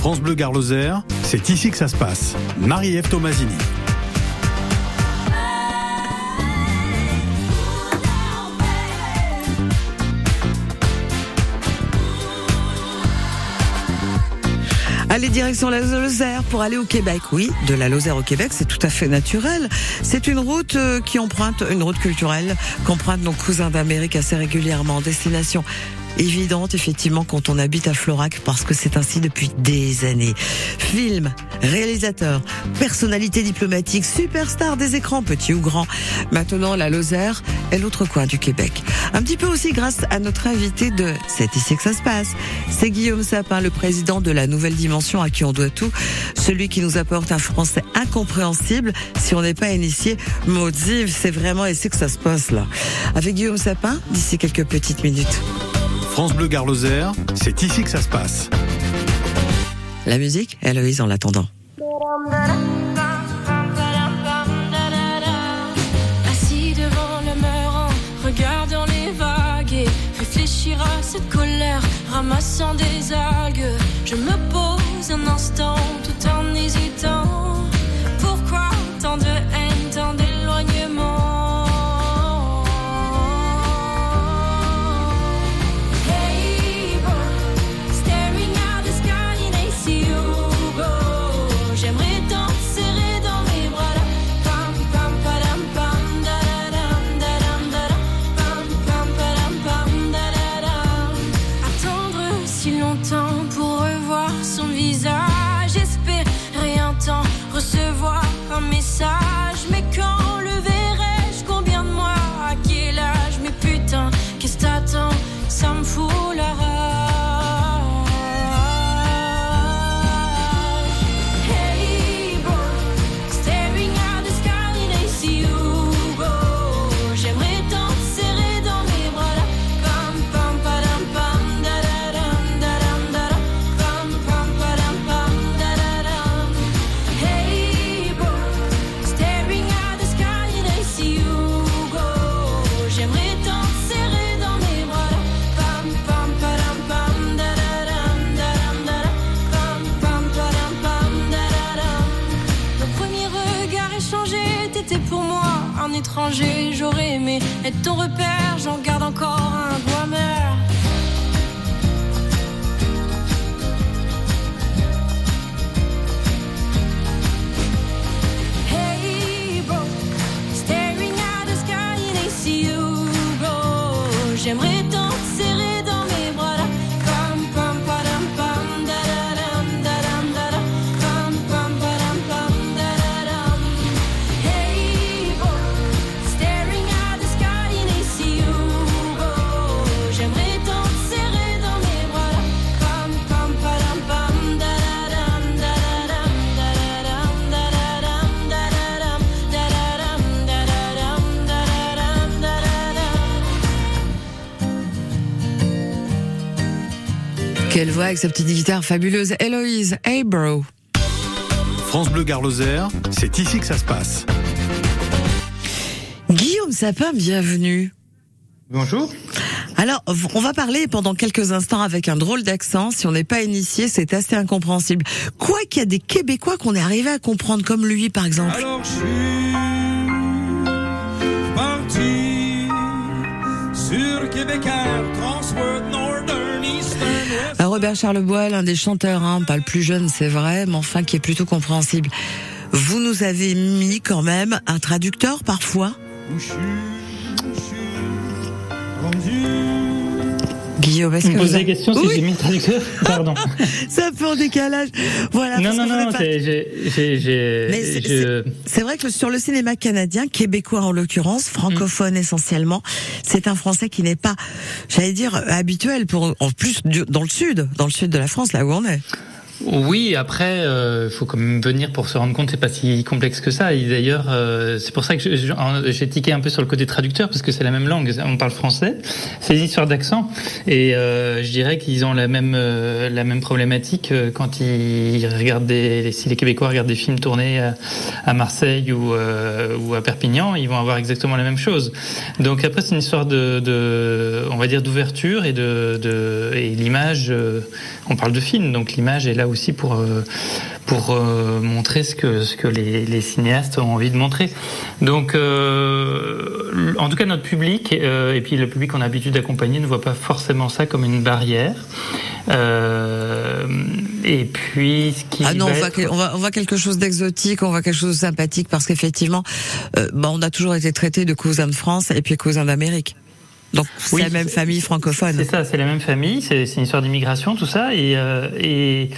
France Bleu Gare c'est ici que ça se passe. Marie-Ève Tomasini. Allez, direction la Lozère pour aller au Québec. Oui, de la Lozère au Québec, c'est tout à fait naturel. C'est une route euh, qui emprunte, une route culturelle qu'empruntent nos cousins d'Amérique assez régulièrement. Destination évidente effectivement quand on habite à Florac parce que c'est ainsi depuis des années. Film, réalisateur, personnalité diplomatique, superstar des écrans petits ou grands. Maintenant la Lozère est l'autre coin du Québec. Un petit peu aussi grâce à notre invité de C'est ici que ça se passe. C'est Guillaume Sapin, le président de la Nouvelle Dimension à qui on doit tout. Celui qui nous apporte un français incompréhensible si on n'est pas initié. Maudit, c'est vraiment ici que ça se passe là. Avec Guillaume Sapin, d'ici quelques petites minutes. France Bleu Gare c'est ici que ça se passe. La musique, Héloïse en l'attendant. Assis devant le meurant, regardant les vagues et réfléchir à cette colère, ramassant des algues. Je me pose un instant tout en hésitant. Pourquoi tant de haine, tant d'éloignement? Quelle voix avec sa petite guitare fabuleuse. Héloïse, hey bro. France Bleu Gare c'est ici que ça se passe. Guillaume Sapin, bienvenue. Bonjour. Alors, on va parler pendant quelques instants avec un drôle d'accent. Si on n'est pas initié, c'est assez incompréhensible. Quoi qu'il y a des Québécois qu'on est arrivé à comprendre, comme lui, par exemple. Alors je suis parti sur Québec Robert Charlebois, l'un des chanteurs, hein, pas le plus jeune, c'est vrai, mais enfin qui est plutôt compréhensible. Vous nous avez mis quand même un traducteur parfois. Guillaume, est-ce Vous que me vous avez- des questions si Oui, j'ai mis le traducteur Pardon. c'est un peu en décalage. Voilà. non, non, non, pas- c'est, vrai que sur le cinéma canadien, québécois en l'occurrence, francophone essentiellement, c'est un français qui n'est pas, j'allais dire, habituel pour, en plus, dans le sud, dans le sud de la France, là où on est. Oui, après, il faut quand même venir pour se rendre compte, c'est pas si complexe que ça. Et d'ailleurs, euh, c'est pour ça que j'ai tiqué un peu sur le côté traducteur, parce que c'est la même langue, on parle français. C'est une histoire d'accent, et euh, je dirais qu'ils ont la même euh, la même problématique euh, quand ils regardent des, si les Québécois regardent des films tournés à, à Marseille ou euh, ou à Perpignan, ils vont avoir exactement la même chose. Donc après, c'est une histoire de, de on va dire d'ouverture et de, de et l'image. On parle de film, donc l'image est là aussi pour euh, pour euh, montrer ce que ce que les, les cinéastes ont envie de montrer. Donc, euh, en tout cas, notre public et puis le public qu'on a l'habitude d'accompagner ne voit pas forcément ça comme une barrière. Et puis, ce qui Ah non, va on voit, être- que- on, voit, on voit quelque chose d'exotique, on voit quelque chose de sympathique, parce qu'effectivement, bah, on a toujours été traité de cousins de France et puis cousins d'Amérique. Donc c'est Oui, la même famille francophone. C'est ça, c'est la même famille, c'est une histoire d'immigration, tout ça, et, euh, et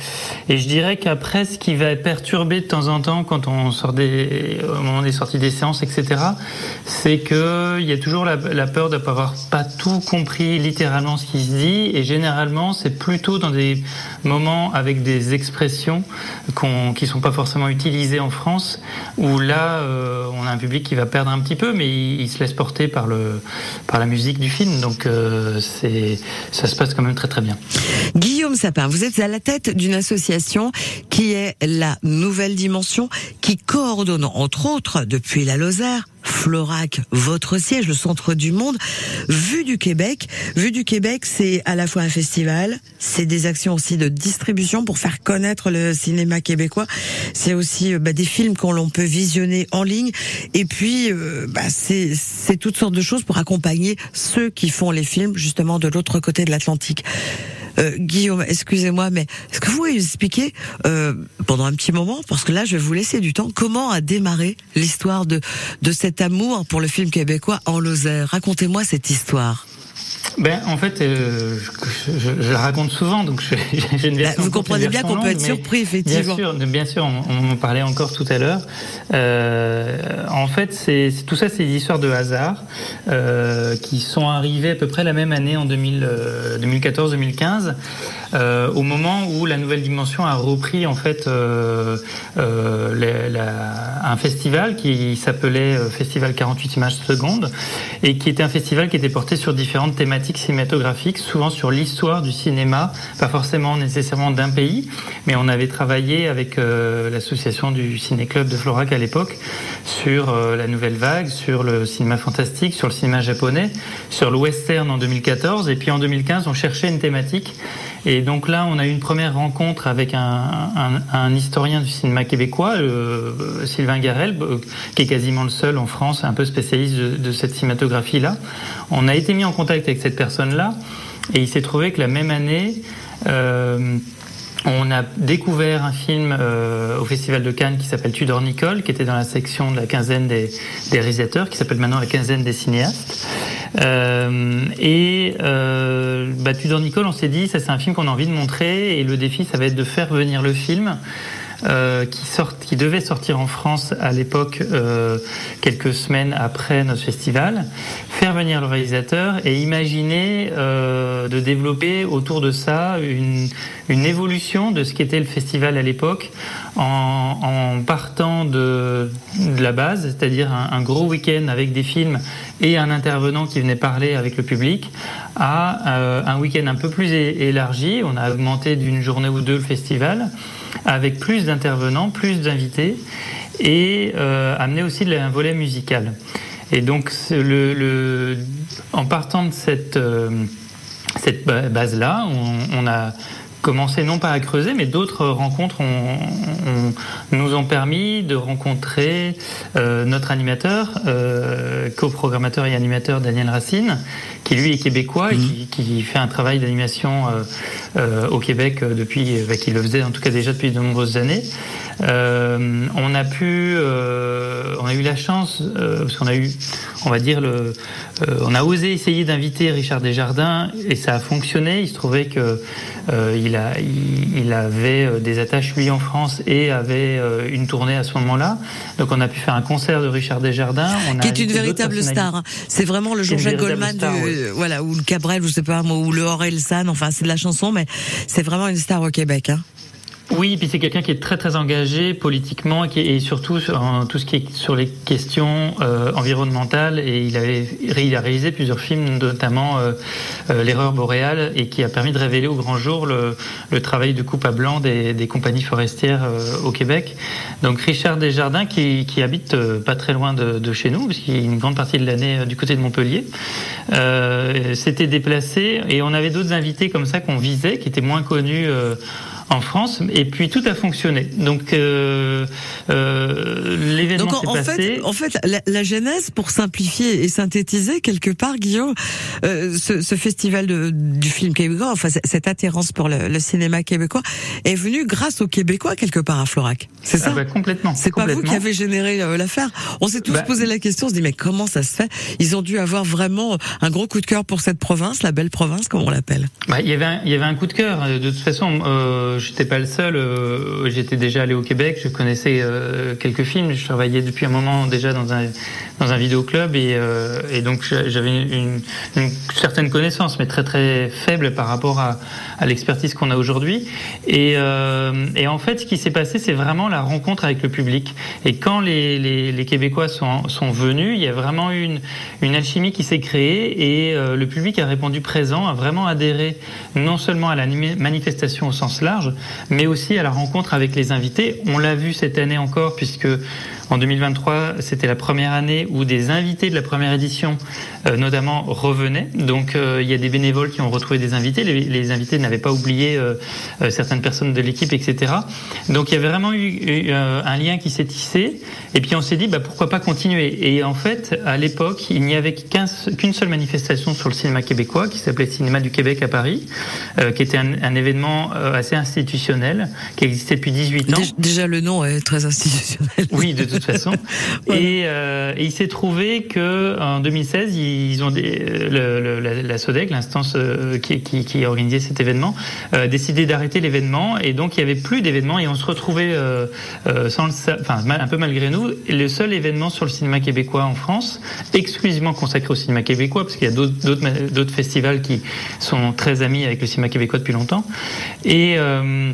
et je dirais qu'après, ce qui va perturber de temps en temps quand on sort des au moment des sorties des séances, etc., c'est que il y a toujours la, la peur de pas avoir pas tout compris littéralement ce qui se dit, et généralement, c'est plutôt dans des moments avec des expressions qui sont pas forcément utilisées en France, où là, euh, on a un public qui va perdre un petit peu, mais il, il se laisse porter par le par la musique du film, donc euh, ça se passe quand même très très bien. Guillaume Sapin, vous êtes à la tête d'une association qui est la Nouvelle Dimension, qui coordonne entre autres depuis la Lozère. Florac, votre siège, le centre du monde, Vue du Québec. Vue du Québec, c'est à la fois un festival, c'est des actions aussi de distribution pour faire connaître le cinéma québécois. C'est aussi euh, bah, des films qu'on l'on peut visionner en ligne. Et puis, euh, bah, c'est toutes sortes de choses pour accompagner ceux qui font les films justement de l'autre côté de l'Atlantique. Euh, Guillaume, excusez-moi, mais est-ce que vous pouvez expliquer euh, pendant un petit moment, parce que là je vais vous laisser du temps, comment a démarré l'histoire de de cet amour pour le film québécois en Lozère Racontez-moi cette histoire. Ben en fait, euh, je, je- je la raconte souvent, donc je, j'ai une version vous comprenez bien qu'on peut être surpris, effectivement. Bien sûr, bien sûr, on, on en parlait encore tout à l'heure. Euh, en fait, c'est tout ça, c'est des histoires de hasard euh, qui sont arrivées à peu près la même année en 2000, euh, 2014-2015, euh, au moment où la Nouvelle Dimension a repris en fait euh, euh, la- la- un festival qui s'appelait euh, Festival 48 images secondes et qui était un festival qui était porté sur différentes thématiques cinématographiques, souvent sur l'histoire du cinéma, pas forcément nécessairement d'un pays, mais on avait travaillé avec euh, l'association du Ciné Club de Florac à l'époque sur euh, la nouvelle vague, sur le cinéma fantastique, sur le cinéma japonais, sur le western en 2014, et puis en 2015 on cherchait une thématique. Et donc là, on a eu une première rencontre avec un, historien du cinéma québécois, euh, Sylvain Garel, euh, qui est quasiment le seul en France, un peu spécialiste de, de cette cinématographie-là. On a été mis en contact avec cette personne-là, et il s'est trouvé que la même année, euh, on a découvert un film euh, au Festival de Cannes qui s'appelle Tudor Nicole, qui était dans la section de la quinzaine des, réalisateurs, qui s'appelle maintenant la quinzaine des cinéastes. Euh, et euh, bah, Tudor Nicole, on s'est dit, ça c'est un film qu'on a envie de montrer, et le défi, ça va être de faire venir le film. Euh, qui, sort, qui devait sortir en France à l'époque, euh, quelques semaines après notre festival, faire venir le réalisateur et imaginer euh, de développer autour de ça une, une évolution de ce qu'était le festival à l'époque en, en partant de, de la base, c'est-à-dire un, un gros week-end avec des films et un intervenant qui venait parler avec le public, à euh, un week-end un peu plus élargi. On a augmenté d'une journée ou deux le festival avec plus d'intervenants, plus d'invités et euh, amener aussi un volet musical. Et donc, en partant de cette, euh, base-là, on a commencé non pas à creuser, mais d'autres rencontres ont- ont- nous ont permis de rencontrer euh, notre animateur, euh, coprogrammateur et animateur Daniel Racine, qui lui est québécois et qui, qui fait un travail d'animation euh, euh, au Québec depuis, euh, qu'il le faisait en tout cas déjà depuis de nombreuses années. Euh, on a pu, euh, on a eu la chance, euh, parce qu'on a eu, on va dire le, euh, on a osé essayer d'inviter Richard Desjardins et ça a fonctionné. Il se trouvait que euh, il a, il, il avait euh, des attaches lui en France et avait euh, une tournée à ce moment-là. Donc on a pu faire un concert de Richard Desjardins. On a qui est une véritable star. hein. C'est vraiment le Jean-Jacques Goldman, star, du, oui. voilà, ou le Cabrel, je sais pas moi, ou le Aurel San. Enfin, c'est de la chanson, mais c'est vraiment une star au Québec. Hein. Oui, puis c'est quelqu'un qui est très très engagé politiquement et, qui surtout sur en tout ce qui est sur les questions euh, environnementales. Et il, avait, a réalisé plusieurs films, notamment euh, euh, L'erreur boréale, et qui a permis de révéler au grand jour le, travail de coupe à blanc des, compagnies forestières au Québec. Donc Richard Desjardins, qui, habite pas très loin de, de chez nous, puisqu'il est une grande partie de l'année du côté de Montpellier, s'était déplacé et on avait d'autres invités comme ça qu'on visait, qui étaient moins connus. Euh, en France et puis tout a fonctionné. Donc euh, euh, l'événement s'est en, passé. fait, en fait, la, la genèse, pour simplifier et synthétiser quelque part, Guillaume, euh, ce, ce festival de, du film québécois, enfin cette attirance pour le, le cinéma québécois, est venue grâce aux Québécois quelque part à Florac. C'est ça Ah bah, complètement. C'est pas vous qui avez généré euh, l'affaire. On s'est tous Bah, posé la question, on se dit mais comment ça se fait? Ils ont dû avoir vraiment un gros coup de cœur pour cette province, la belle province comme on l'appelle. Bah, il y avait un, il y avait un coup de cœur. De toute façon, euh, j'étais pas le seul. euh, J'étais déjà allé au Québec. Je connaissais euh, quelques films. Je travaillais depuis un moment déjà dans un dans un vidéoclub et, euh, donc j'a- j'avais une, certaine connaissance, mais très très faible par rapport à, l'expertise qu'on a aujourd'hui. Et, euh, en fait, ce qui s'est passé, c'est vraiment la rencontre avec le public. Et quand les, Québécois sont, sont venus, il y a vraiment une, une alchimie qui s'est créée et euh, le public a répondu présent, a vraiment adhéré non seulement à la manifestation au sens large, mais aussi à la rencontre avec les invités. On l'a vu cette année encore, puisque en 2023, c'était la première année où des invités de la première édition, euh, notamment, revenaient. Donc, euh, il y a des bénévoles qui ont retrouvé des invités. Les, les invités n'avaient pas oublié euh, euh, certaines personnes de l'équipe, etc. Donc, il y avait vraiment eu, eu, euh, un lien qui s'est tissé. Et puis, on s'est dit, bah, pourquoi pas continuer? Et en fait, à l'époque, il n'y avait qu'un- qu'une seule manifestation sur le cinéma québécois, qui s'appelait Cinéma du Québec à Paris, euh, qui était un, un événement assez institutionnel, qui existait depuis 18 ans. Dé- Déjà le nom est très institutionnel. Oui, de toute façon. Et, euh, et il s'est trouvé que en 2016, ils ont des, le, le- la, la SODEC, l'instance euh, qui, qui, qui a organisé cet événement, euh, décidé d'arrêter l'événement. Et donc il y avait plus d'événements et on se retrouvait sans le, sa- enfin un peu malgré nous, le seul événement sur le cinéma québécois en France, exclusivement consacré au cinéma québécois parce qu'il y a d'autres festivals qui sont très amis avec le cinéma québécois depuis longtemps. Et euh,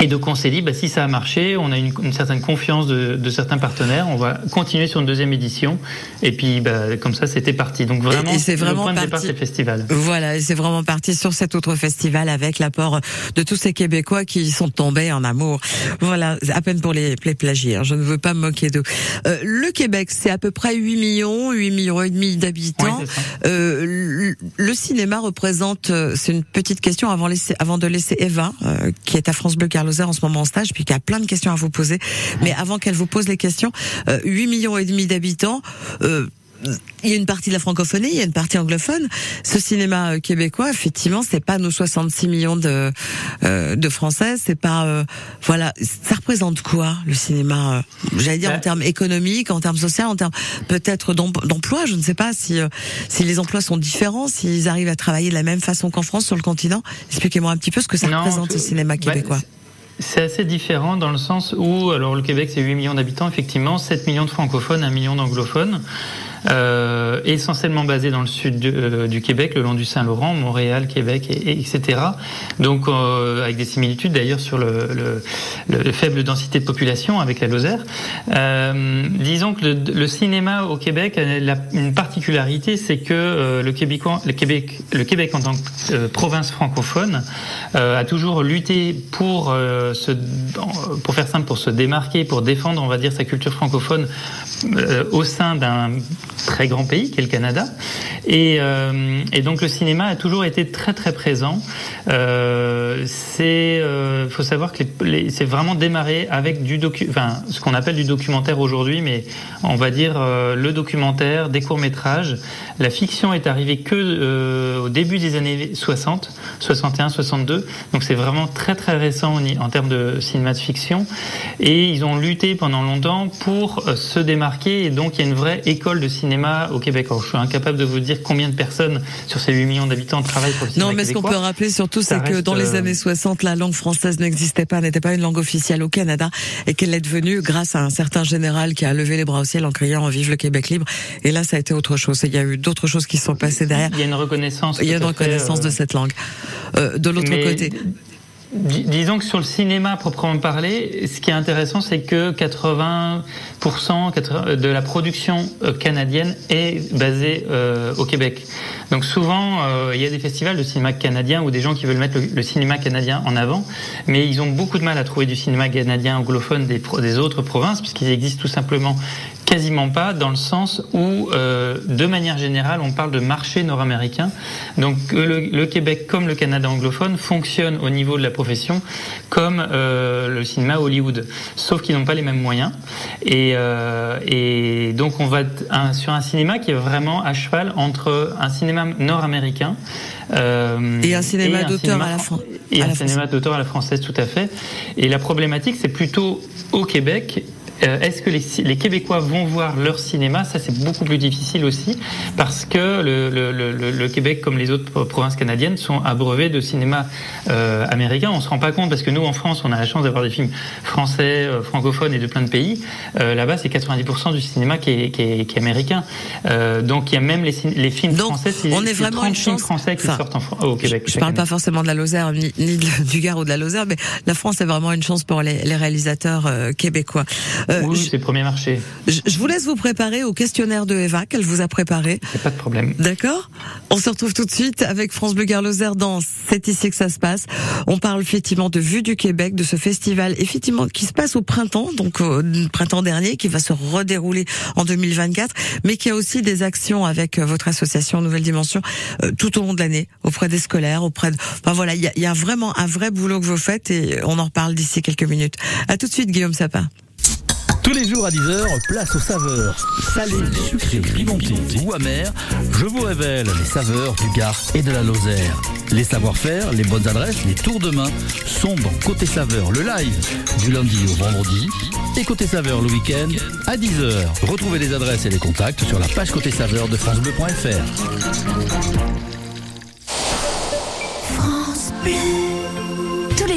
et donc on s'est dit, bah, si ça a marché, on a une, une certaine confiance de, de certains partenaires, on va continuer sur une deuxième édition. Et puis bah, comme ça, c'était parti. Donc vraiment, et c'est vraiment le point de départ, parti. c'est le festival. Voilà, et c'est vraiment parti sur cet autre festival avec l'apport de tous ces Québécois qui sont tombés en amour. Voilà, à peine pour les, les plagiaires, je ne veux pas me moquer d'eux. Euh, le Québec, c'est à peu près 8 millions, 8 millions et demi d'habitants. Oui. Euh, le, cinéma représente, euh, c'est une petite question avant, laisser, avant de laisser Eva, euh, qui est à France Bleu En ce moment en stage, puis qui a plein de questions à vous poser. Mais avant qu'elle vous pose les questions, euh, 8 millions et demi d'habitants. Euh, il y a une partie de la francophonie, il y a une partie anglophone. Ce cinéma euh, québécois, effectivement, c'est pas nos 66 millions de euh, de Français, c'est pas euh, voilà, ça représente quoi le cinéma euh, J'allais dire en termes économiques, en termes sociaux, en termes peut-être d'em- d'emploi. Je ne sais pas si si les emplois sont différents, s'ils arrivent à travailler de la même façon qu'en France sur le continent. Expliquez-moi un petit peu ce que ça Non, représente ce cinéma bah, québécois. C'est assez différent dans le sens où, alors le Québec c'est 8 millions d'habitants, effectivement, 7 millions de francophones, 1 million d'anglophones, euh, essentiellement basés dans le sud du, euh, du Québec, le long du Saint-Laurent, Montréal, Québec, et, et etc. Donc euh, avec des similitudes d'ailleurs sur le, le, le faible densité de population avec la Lozère. Disons que le, cinéma au Québec a une particularité, c'est que le, Québécois, le, Québec, le Québec en tant que province francophone a toujours lutté pour se, pour faire simple, pour se démarquer, pour défendre, on va dire, sa culture francophone au sein d'un très grand pays qu'est le Canada. Et, euh, et donc le cinéma a toujours été très très présent. Euh, c'est, euh, faut savoir que c'est vraiment démarré avec du docu, ce qu'on appelle du documentaire aujourd'hui, mais on va dire euh, le documentaire, des courts métrages. La fiction est arrivée que euh, au début des années 60, 61, 62. Donc c'est vraiment très très récent en termes de cinéma de fiction. Et ils ont lutté pendant longtemps pour se démarquer. Et donc il y a une vraie école de cinéma au Québec. Alors, je suis incapable de vous dire combien de personnes sur ces 8 millions d'habitants travaillent pour le cinéma Non, mais ce qu'on peut rappeler surtout, c'est que dans les euh, années 60, la langue française n'existait pas, n'était pas une langue officielle au Canada, et qu'elle est devenue grâce à un certain général qui a levé les bras au ciel en criant "Vive le Québec libre". Et là, ça a été autre chose. Il y a eu d'autres choses qui se sont passées derrière. Il y a une reconnaissance. Il y a une fait, reconnaissance euh, de cette langue. Euh, de l'autre côté, dis- Disons que sur le cinéma proprement parler, ce qui est intéressant, c'est que 80% 80 de la production euh, canadienne est basée euh, au Québec. Donc souvent, euh, il y a des festivals de cinéma canadien ou des gens qui veulent mettre le, cinéma canadien en avant, mais ils ont beaucoup de mal à trouver du cinéma canadien anglophone des, autres provinces, puisqu'ils existent tout simplement quasiment pas, dans le sens où, euh, de manière générale, on parle de marché nord-américain. Donc euh, le, Québec, comme le Canada anglophone, fonctionne au niveau de la profession comme le cinéma Hollywood, sauf qu'ils n'ont pas les mêmes moyens. Et, donc on va sur un cinéma qui est vraiment à cheval entre un cinéma nord-américain euh, Et un cinéma d'auteur cinéma à la fran- et un cinéma d'auteur à la française, tout à fait. Et la problématique, c'est plutôt au Québec. Euh, Est-ce que les, les Québécois vont voir leur cinéma? Ça, c'est beaucoup plus difficile aussi, parce que le, le, le, le Québec, comme les autres provinces canadiennes, sont abreuvés de cinéma euh, américain. On se rend pas compte, parce que nous, en France, on a la chance d'avoir des films français, euh, francophones et de plein de pays. Euh, Là-bas, c'est 90% du cinéma qui est, qui est, qui est américain. Euh, donc, il y a même les, films Donc, français. on est vraiment 30 une chance- français qui enfin, sortent en, au Québec. Je chaque parle année. pas forcément de la Lozère ni, ni de- du Gard ou de la Lozère, mais la France est vraiment une chance pour les, les réalisateurs euh, québécois. Euh, Oui, je, c'est le premier marché. je- je vous laisse vous préparer au questionnaire de Eva qu'elle vous a préparé. Pas de problème. D'accord? On se retrouve tout de suite avec France Bleu Gard Lozère dans C'est ici que ça se passe. On parle effectivement de Vue du Québec, de ce festival effectivement qui se passe au printemps, donc au printemps dernier, qui va se redérouler en 2024, mais qui a aussi des actions avec euh, votre association Nouvelle Dimension euh, tout au long de l'année, auprès des scolaires, auprès de... Enfin voilà, il y a, y a vraiment un vrai boulot que vous faites et on en reparle d'ici quelques minutes. À tout de suite Guillaume Sapin. Tous les jours à 10h, place aux saveurs. Salées, sucrées, pimentées ou amères, je vous révèle les saveurs du Gard et de la Lozère. Les savoir-faire, les bonnes adresses, les tours de main sont dans Côté Saveur, le live, du lundi au vendredi. Et Côté Saveur le week-end à 10h. Retrouvez les adresses et les contacts sur la page Côté Saveur de FranceBleu.fr. Tout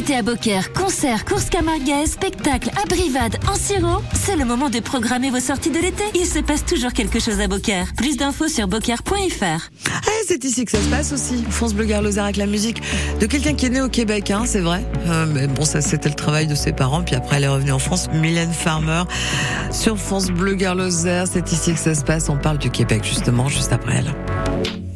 l'été à Beaucaire, concerts, courses camarguaises, spectacles, abrivades, en sirop, c'est le moment de programmer vos sorties de l'été. Il se passe toujours quelque chose à Beaucaire. Plus d'infos sur beaucaire.fr. Ah, c'est ici que ça se passe aussi. France Bleu Lozère avec la musique de quelqu'un qui est né au Québec, hein, c'est vrai. Euh, mais bon, ça c'était le travail de ses parents. Puis après, elle est revenue en France. Mylène Farmer sur France Bleu Lozère. C'est ici que ça se passe. On parle du Québec justement, juste après elle.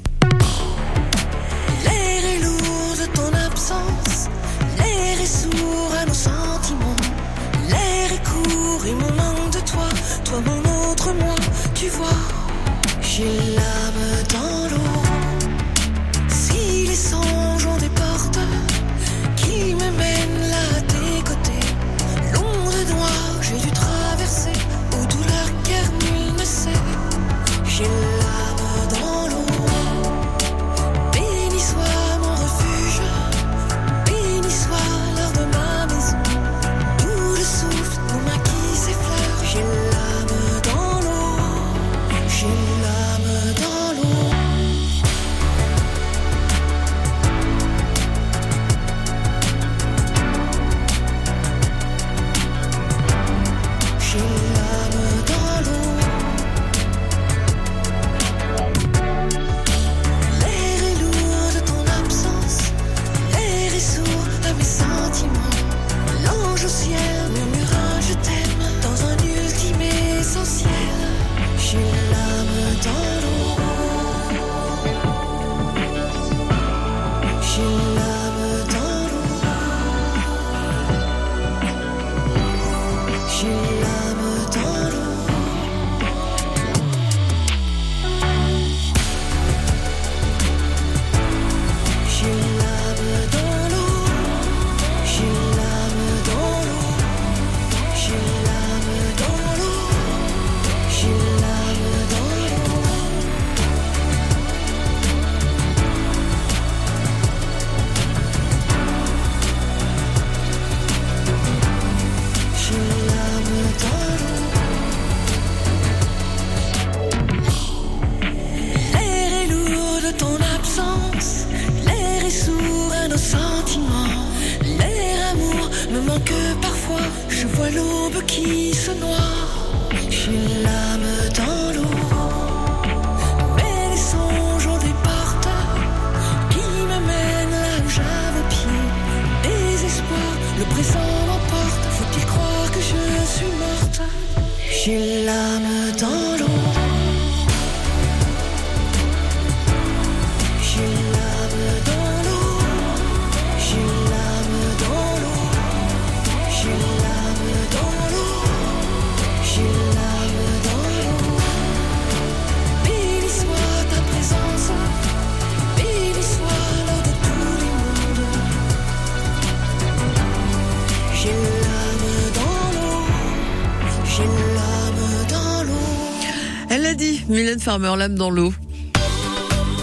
Farmer, l'âme dans l'eau.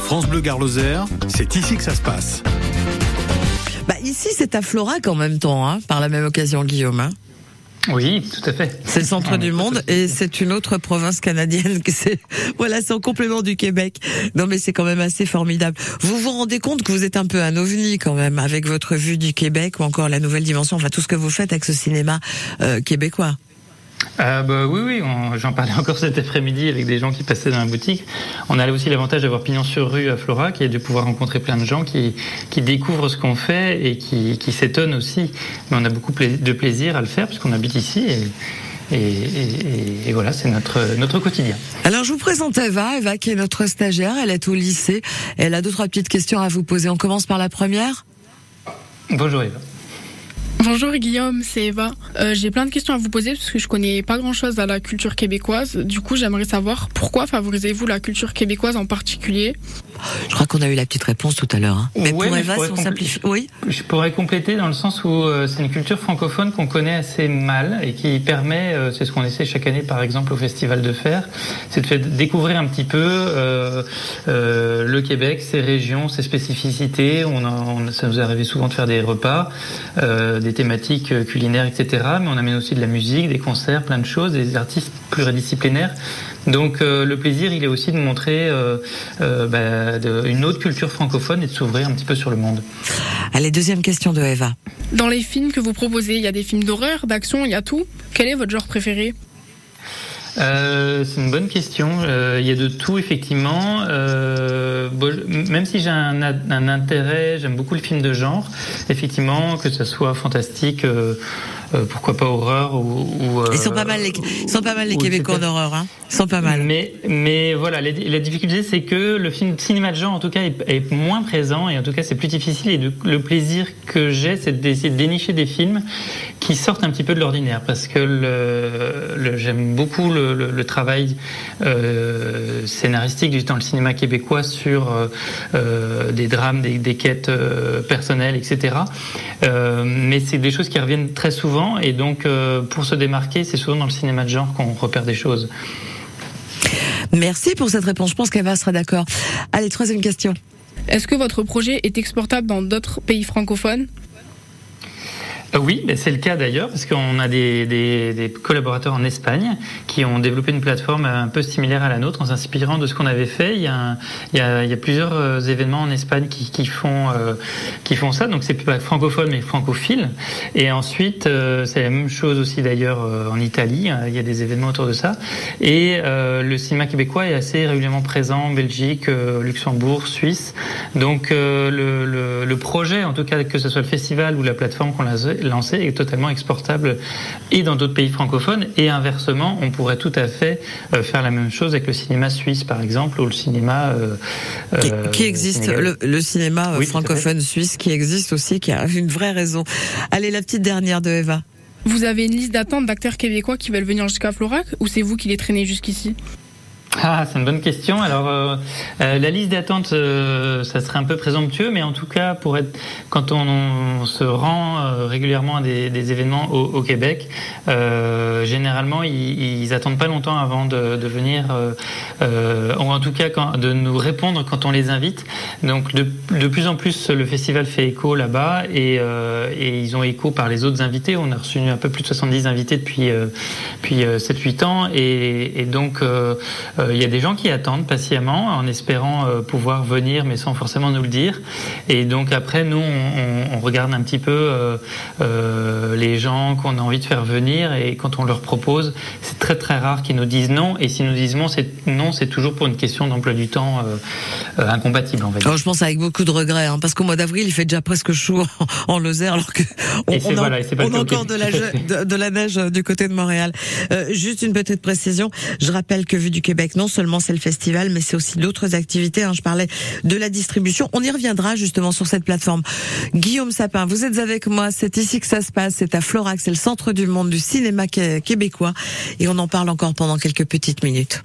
France Bleu Gare Lozère, c'est ici que ça se passe. Bah, ici, c'est à Florac en même temps, hein, par la même occasion, Guillaume. hein. Oui, tout à fait. C'est le centre On du monde et c'est une autre province canadienne que c'est, voilà, c'est en complément du Québec. Non, mais c'est quand même assez formidable. Vous vous rendez compte que vous êtes un peu un ovni quand même avec votre vue du Québec ou encore la nouvelle dimension, enfin tout ce que vous faites avec ce cinéma euh, québécois. Ah bah oui, oui, j'en parlais encore cet après-midi avec des gens qui passaient dans la boutique. On a aussi l'avantage d'avoir pignon sur rue à Florac et de pouvoir rencontrer plein de gens qui, qui découvrent ce qu'on fait et qui, qui s'étonnent aussi. Mais on a beaucoup de plaisir à le faire puisqu'on habite ici et, et, et- et voilà, c'est notre, notre quotidien. Alors je vous présente Eva, Eva qui est notre stagiaire, elle est au lycée, elle a deux trois petites questions à vous poser. On commence par la première. Bonjour Eva. Bonjour Guillaume, c'est Eva. Euh, J'ai plein de questions à vous poser parce que je connais pas grand chose à la culture québécoise. Du coup, j'aimerais savoir pourquoi favorisez-vous la culture québécoise en particulier? Je crois qu'on a eu la petite réponse tout à l'heure. Hein. Mais Ouais, pour mais Eva, si on simplifie, oui. Je pourrais compléter dans le sens où euh, c'est une culture francophone qu'on connaît assez mal et qui permet, euh, c'est ce qu'on essaie chaque année par exemple au Festival de faire, c'est de faire découvrir un petit peu euh, euh, le Québec, ses régions, ses spécificités. On, a- on- ça nous est arrivé souvent de faire des repas, euh, des thématiques euh, culinaires, etc. Mais on amène aussi de la musique, des concerts, plein de choses, des artistes pluridisciplinaires. Donc euh, le plaisir, il est aussi de montrer euh, euh, bah, de- une autre culture francophone et de s'ouvrir un petit peu sur le monde. Allez, deuxième question de Eva. Dans les films que vous proposez, il y a des films d'horreur, d'action, il y a tout. Quel est votre genre préféré? Euh, c'est une bonne question. Euh, il y a de tout effectivement. Euh, bon, même si j'ai un, un intérêt, j'aime beaucoup le film de genre. Effectivement, que ce soit fantastique, euh, euh, pourquoi pas horreur ou. ou, Ils sont euh, pas mal les, sont pas mal les Québécois en horreur, hein. Ils sont pas mal. Mais, mais voilà, la, la difficulté, c'est que le film cinéma de genre, en tout cas, est, est moins présent et en tout cas, c'est plus difficile. Et de- le plaisir que j'ai, c'est d'essayer de dénicher des films qui sortent un petit peu de l'ordinaire, parce que le, le- j'aime beaucoup le, le- le travail euh, scénaristique du dans le cinéma québécois sur euh, euh, des drames, des, des quêtes euh, personnelles, etc. Euh, mais c'est des choses qui reviennent très souvent, et donc euh, pour se démarquer, c'est souvent dans le cinéma de genre qu'on repère des choses. Merci pour cette réponse. Je pense qu'Eva sera d'accord. Allez, troisième question. Est-ce que votre projet est exportable dans d'autres pays francophones? Oui, ben, c'est le cas d'ailleurs, parce qu'on a des, des- des collaborateurs en Espagne qui ont développé une plateforme un peu similaire à la nôtre en s'inspirant de ce qu'on avait fait. Il y a, un- il y a- il y a plusieurs euh, événements en Espagne qui, qui font, euh, qui font ça, donc c'est pas francophone mais francophile. Et ensuite, euh, c'est la même chose aussi d'ailleurs euh, en Italie, euh, il y a des événements autour de ça. Et euh, le cinéma québécois est assez régulièrement présent en Belgique, euh, Luxembourg, Suisse. Donc euh, le, le, le projet, en tout cas que ce soit le festival ou la plateforme qu'on a lancée, est totalement exportable et dans d'autres pays francophones. Et inversement, on pourrait tout à fait euh, faire la même chose avec le cinéma suisse, par exemple, ou le cinéma euh, Qui, euh, qui existe, le, le cinéma Oui, francophone suisse qui existe aussi, qui a une vraie raison. Allez, la petite dernière de Eva. Vous avez une liste d'attente d'acteurs québécois qui veulent venir jusqu'à Florac ou c'est vous qui les traînez jusqu'ici? Ah, c'est une bonne question. Alors, euh, euh, la liste d'attente, euh, ça serait un peu présomptueux, mais en tout cas, pour être, quand on, se rend euh, régulièrement à des, événements au, Québec, généralement, ils, ils attendent pas longtemps avant de, venir, ou en tout cas, de nous répondre quand on les invite. Donc, de, plus en plus, le festival fait écho là-bas, et, ils ont écho par les autres invités. On a reçu un peu plus de 70 invités depuis, depuis euh, 7-8 ans, et donc. Euh, euh, il y a des gens qui attendent patiemment en espérant euh, pouvoir venir, mais sans forcément nous le dire. Et donc après, nous, on, on- on regarde un petit peu euh, les gens qu'on a envie de faire venir et quand on leur propose, c'est très très rare qu'ils nous disent non. Et s'ils nous disent non, c'est non, c'est toujours pour une question d'emploi du temps incompatible, dire. Alors, je pense avec beaucoup de regrets, hein, parce qu'au mois d'avril, il fait déjà presque chaud en Lozère, alors que on, a, voilà, on encore de la, de, de la neige du côté de Montréal. Euh, juste une petite précision. Je rappelle que Vue du Québec, non seulement c'est le festival, mais c'est aussi d'autres activités. hein. Je parlais de la distribution. On y reviendra justement sur cette plateforme. Guillaume Sapin, vous êtes avec moi. C'est ici que ça se passe. C'est à Florac. C'est le centre du monde du cinéma qué- québécois. Et on en parle encore pendant quelques petites minutes.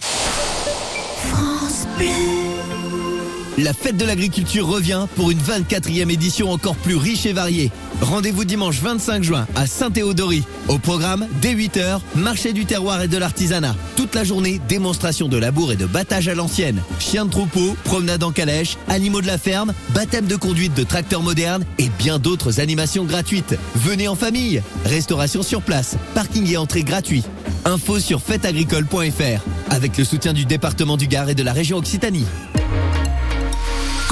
France. La fête de l'agriculture revient pour une 24e édition encore plus riche et variée. Rendez-vous dimanche 25 juin à Saint-Théodory. Au programme, dès 8h, marché du terroir et de l'artisanat. Toute la journée, démonstration de labour et de battage à l'ancienne. Chiens de troupeau, promenade en calèche, animaux de la ferme, baptême de conduite de tracteurs modernes et bien d'autres animations gratuites. Venez en famille. Restauration sur place, parking et entrée gratuit. Info sur fêteagricole.fr avec le soutien du département du Gard et de la région Occitanie.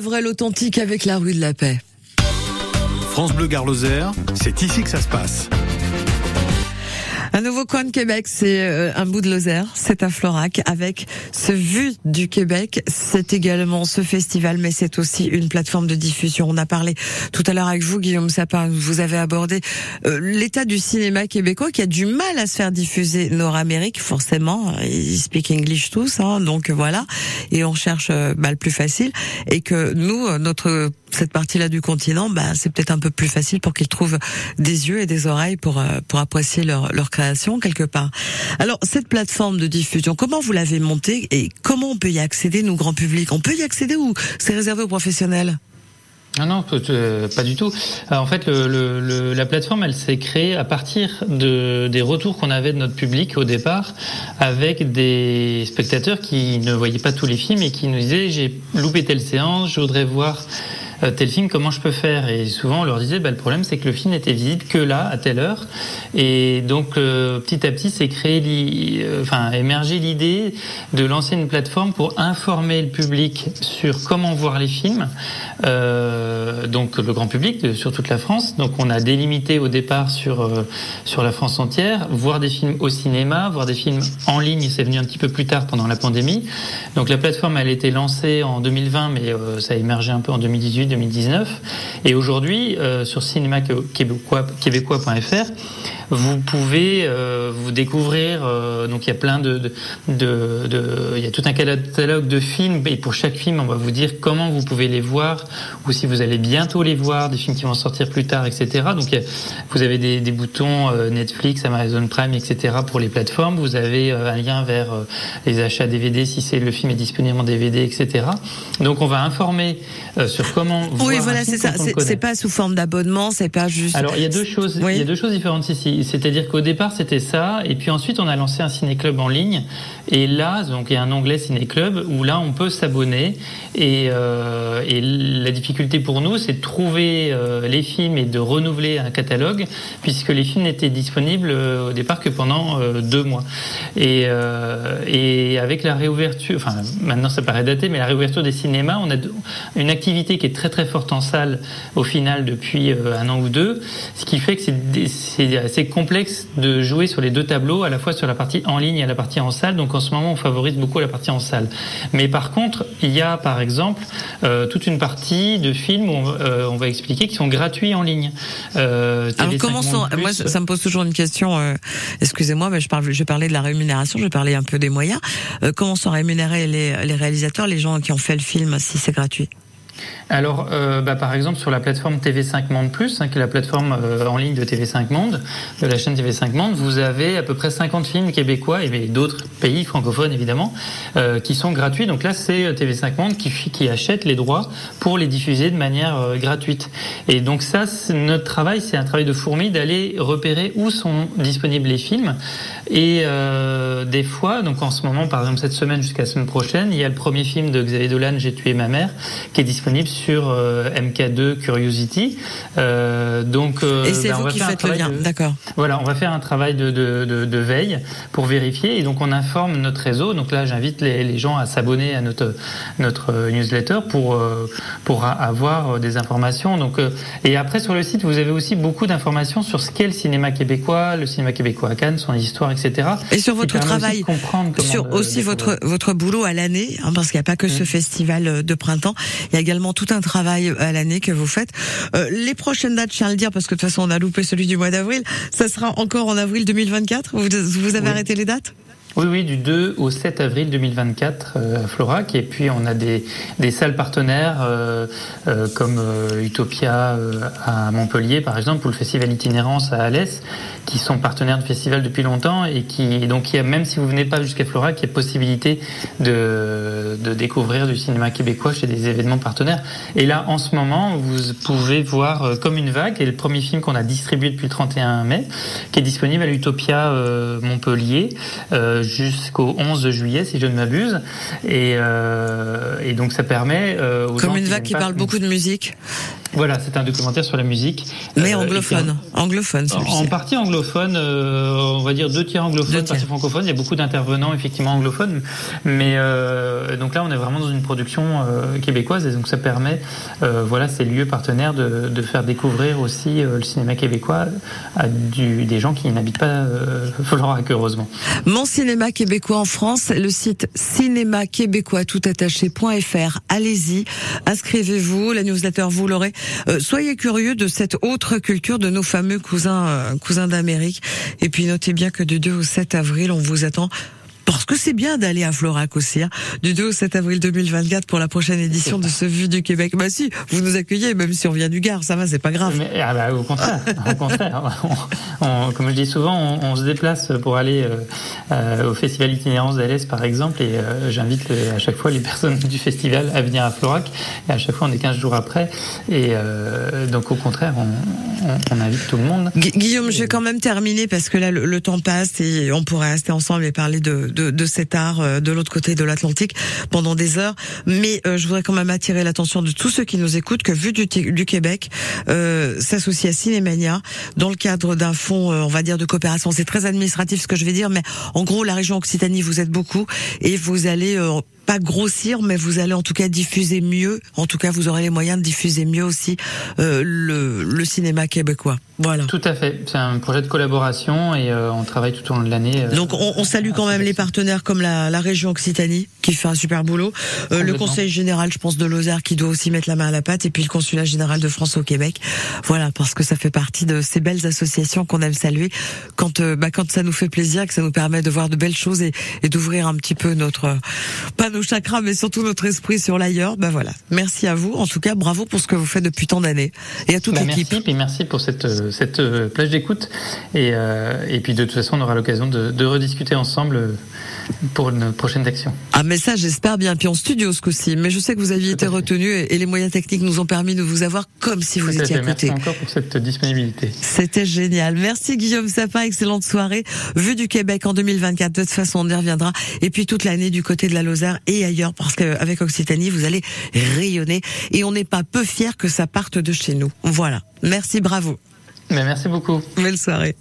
la vraie, l'authentique avec la rue de la Paix. France Bleu Garloser, c'est ici que ça se passe. Un nouveau coin de Québec, c'est euh, un bout de Lozère, c'est à Florac, avec ce vue du Québec. C'est également ce festival, mais c'est aussi une plateforme de diffusion. On a parlé tout à l'heure avec vous, Guillaume Sapin, vous avez abordé euh, l'état du cinéma québécois qui a du mal à se faire diffuser nord-amérique, forcément. Ils speak English tous, hein, donc voilà. Et on cherche euh, bah, le plus facile. Et que nous, notre cette partie-là du continent, bah, c'est peut-être un peu plus facile pour qu'ils trouvent des yeux et des oreilles pour euh, pour apprécier leur leur création quelque part. Alors cette plateforme de diffusion, comment vous l'avez montée et comment on peut y accéder nous grand public? On peut y accéder ou c'est réservé aux professionnels? Non, non, peut- euh, pas du tout. Alors, en fait, la plateforme, elle s'est créée à partir de, des retours qu'on avait de notre public au départ, avec des spectateurs qui ne voyaient pas tous les films et qui nous disaient j'ai loupé telle séance, je voudrais voir euh, tel film, comment je peux faire? Et souvent, on leur disait bah, le problème, c'est que le film n'était visible que là, à telle heure. Et donc, euh, petit à petit, c'est créé, euh, enfin, émergé l'idée de lancer une plateforme pour informer le public sur comment voir les films. Euh, donc le grand public sur toute la France. Donc on a délimité au départ sur euh, sur la France entière, voir des films au cinéma, voir des films en ligne. C'est venu un petit peu plus tard pendant la pandémie. Donc la plateforme elle a été lancée en 2020, mais euh, ça a émergé un peu en 2018-2019. Et aujourd'hui euh, sur cinéma québécois québécois.fr vous pouvez euh, vous découvrir. euh, donc il y a plein de, de, de, de- il y a tout un catalogue de films et pour chaque film on va vous dire comment vous pouvez les voir ou si vous allez bientôt les voir, des films qui vont sortir plus tard, etc. Donc a- vous avez des, des boutons euh, Netflix, Amazon Prime, etc. pour les plateformes. Vous avez un lien vers les achats DVD si c'est le film est disponible en DVD, etc. Donc on va informer sur comment. Oui, voir voilà, c'est ça. C'est pas sous forme d'abonnement, c'est pas juste. Alors il y a deux choses, Oui. il y a deux choses différentes ici. C'est-à-dire qu'au départ c'était ça, et puis ensuite on a lancé un ciné-club en ligne, et là donc il y a un onglet ciné-club où là on peut s'abonner, et, euh, et la difficulté pour nous c'est de trouver euh, les films et de renouveler un catalogue, puisque les films n'étaient disponibles euh, au départ que pendant deux mois. Et, avec la réouverture, enfin maintenant ça paraît daté, mais la réouverture des cinémas, on a une activité qui est très très forte en salle au final depuis un an ou deux, ce qui fait que c'est complexe de jouer sur les deux tableaux, à la fois sur la partie en ligne et la partie en salle. Donc en ce moment, on favorise beaucoup la partie en salle. Mais par contre, il y a par exemple euh, toute une partie de films où on, euh, on va expliquer qui sont gratuits en ligne. Euh, Alors TV5 comment sont, moi ça me pose toujours une question. euh, Excusez-moi, mais je parle, je parler de la rémunération, je parler un peu des moyens. Euh, comment sont rémunérés les, les réalisateurs, les gens qui ont fait le film, si c'est gratuit? Alors, euh, bah, par exemple, sur la plateforme TV5 Monde Plus, hein, qui est la plateforme euh, en ligne de TV5 Monde, de la chaîne TV5 Monde, vous avez à peu près 50 films québécois et d'autres pays francophones évidemment, euh, qui sont gratuits. Donc là, c'est euh, TV5 Monde qui, qui achète les droits pour les diffuser de manière gratuite. Et donc ça, notre travail, c'est un travail de fourmi d'aller repérer où sont disponibles les films. Et euh, des fois, donc en ce moment, par exemple cette semaine jusqu'à la semaine prochaine, il y a le premier film de Xavier Dolan, J'ai tué ma mère, qui est disponible sur euh, MK2 Curiosity. Euh, donc, euh, Et c'est on vous qui faites le travail lien, de- d'accord. voilà, on va faire un travail de, de, de, veille pour vérifier et donc on informe notre réseau. Donc là, j'invite les, les gens à s'abonner à notre notre euh, newsletter pour euh, pour avoir des informations. Donc euh, et après sur le site, vous avez aussi beaucoup d'informations sur ce qu'est le cinéma québécois, le cinéma québécois à Cannes, son histoire, etc. Et sur votre aussi travail, sur aussi votre votre boulot à l'année, hein, parce qu'il n'y a pas que ce Mm. festival euh, de printemps, il y a également tout un travail à l'année que vous faites. Euh, les prochaines dates, je tiens à le dire, parce que de toute façon on a loupé celui du mois d'avril, ça sera encore en avril 2024. Vous, vous avez Oui. arrêté les dates? Oui, oui, du 2 au 7 avril 2024 euh, à Florac. Et puis on a des, des salles partenaires euh, euh, comme euh, Utopia euh, à Montpellier, par exemple, ou le festival Itinérance à Alès, qui sont partenaires du festival depuis longtemps et qui donc y a même si vous venez pas jusqu'à Florac, il y a possibilité de, de découvrir du cinéma québécois chez des événements partenaires. Et là, en ce moment, vous pouvez voir euh, comme une vague, et le premier film qu'on a distribué depuis le 31 mai, qui est disponible à l'Utopia Montpellier euh, jusqu'au 11 juillet, si je ne m'abuse. Et, euh, et donc ça permet euh, Comme une vague qui parle beaucoup de musique. Voilà, c'est un documentaire sur la musique. Mais Euh, anglophone. Anglophone, En, celui-ci. en partie anglophone, euh, on va dire deux tiers anglophones, Deux tiers. partie francophone. Il y a beaucoup d'intervenants effectivement anglophones, mais euh, donc là on est vraiment dans une production euh, québécoise et donc ça permet, euh, voilà, ces lieux partenaires de, de faire découvrir aussi euh, le cinéma québécois à du, des gens qui n'habitent pas euh, Florac heureusement. Mon cinéma québécois en France, le site cinéma québécois tout attaché.fr. Allez-y, inscrivez-vous, la newsletter vous l'aurez. Euh, soyez curieux de cette autre culture de nos fameux cousins euh, cousins d'Amérique. Et puis notez bien que du 2 au 7 avril, on vous attend. Parce que c'est bien d'aller à Florac aussi, hein. du 2 au 7 avril 2024 pour la prochaine édition de ce Vue du Québec. Bah si, vous nous accueillez, même si on vient du Gard, ça va, c'est pas grave. Mais, ah bah, au contraire, au contraire. On- on- comme je dis souvent, on, on se déplace pour aller euh, euh, au festival Itinérance d'Alès, par exemple, et euh, j'invite le- à chaque fois les personnes du festival à venir à Florac. Et à chaque fois, on est 15 jours après. Et euh, donc, au contraire, on, on- invite tout le monde. Gu- Guillaume, je vais quand même terminer parce que là, le, le temps passe et on pourrait rester ensemble et parler de, de, de cet art euh, de l'autre côté de l'Atlantique pendant des heures. Mais euh, je voudrais quand même attirer l'attention de tous ceux qui nous écoutent que Vue du, du Québec euh, s'associe à Cinémania dans le cadre d'un fonds, on va dire, de coopération. C'est très administratif ce que je vais dire, mais en gros, la région Occitanie, vous êtes beaucoup et vous allez... pas grossir, mais vous allez en tout cas diffuser mieux. En tout cas, vous aurez les moyens de diffuser mieux aussi euh, le, le cinéma québécois. Voilà. Tout à fait. C'est un projet de collaboration et euh, on travaille tout au long de l'année. euh, Donc on, on salue quand même les partenaires comme la, la région Occitanie qui fait un super boulot, Euh, le conseil général, je pense de Lozère qui doit aussi mettre la main à la pâte et puis le consulat général de France au Québec. Voilà parce que ça fait partie de ces belles associations qu'on aime saluer quand euh, bah, quand ça nous fait plaisir, que ça nous permet de voir de belles choses et, et d'ouvrir un petit peu notre euh, pas nos chakras mais surtout notre esprit sur l'ailleurs. Bah voilà. Merci à vous. En tout cas, bravo pour ce que vous faites depuis tant d'années et à toute Bah, l'équipe. merci, puis merci pour cette, euh, cette euh, plage d'écoute. Et, euh, et puis de toute façon, on aura l'occasion de, de rediscuter ensemble pour une prochaine action. Ah mais ça j'espère bien. Puis en studio ce coup-ci. Mais je sais que vous aviez été retenu et, et les moyens techniques nous ont permis de vous avoir comme si vous étiez à fait. Merci côté. encore pour cette disponibilité. C'était génial. Merci Guillaume Sapin, excellente soirée. Vue du Québec en 2024. De toute façon, on y reviendra. Et puis toute l'année du côté de la Lozère et ailleurs, parce qu'avec Occitanie, vous allez rayonner. Et on n'est pas peu fiers que ça parte de chez nous. Voilà. Merci, bravo. Mais merci beaucoup. Belle soirée.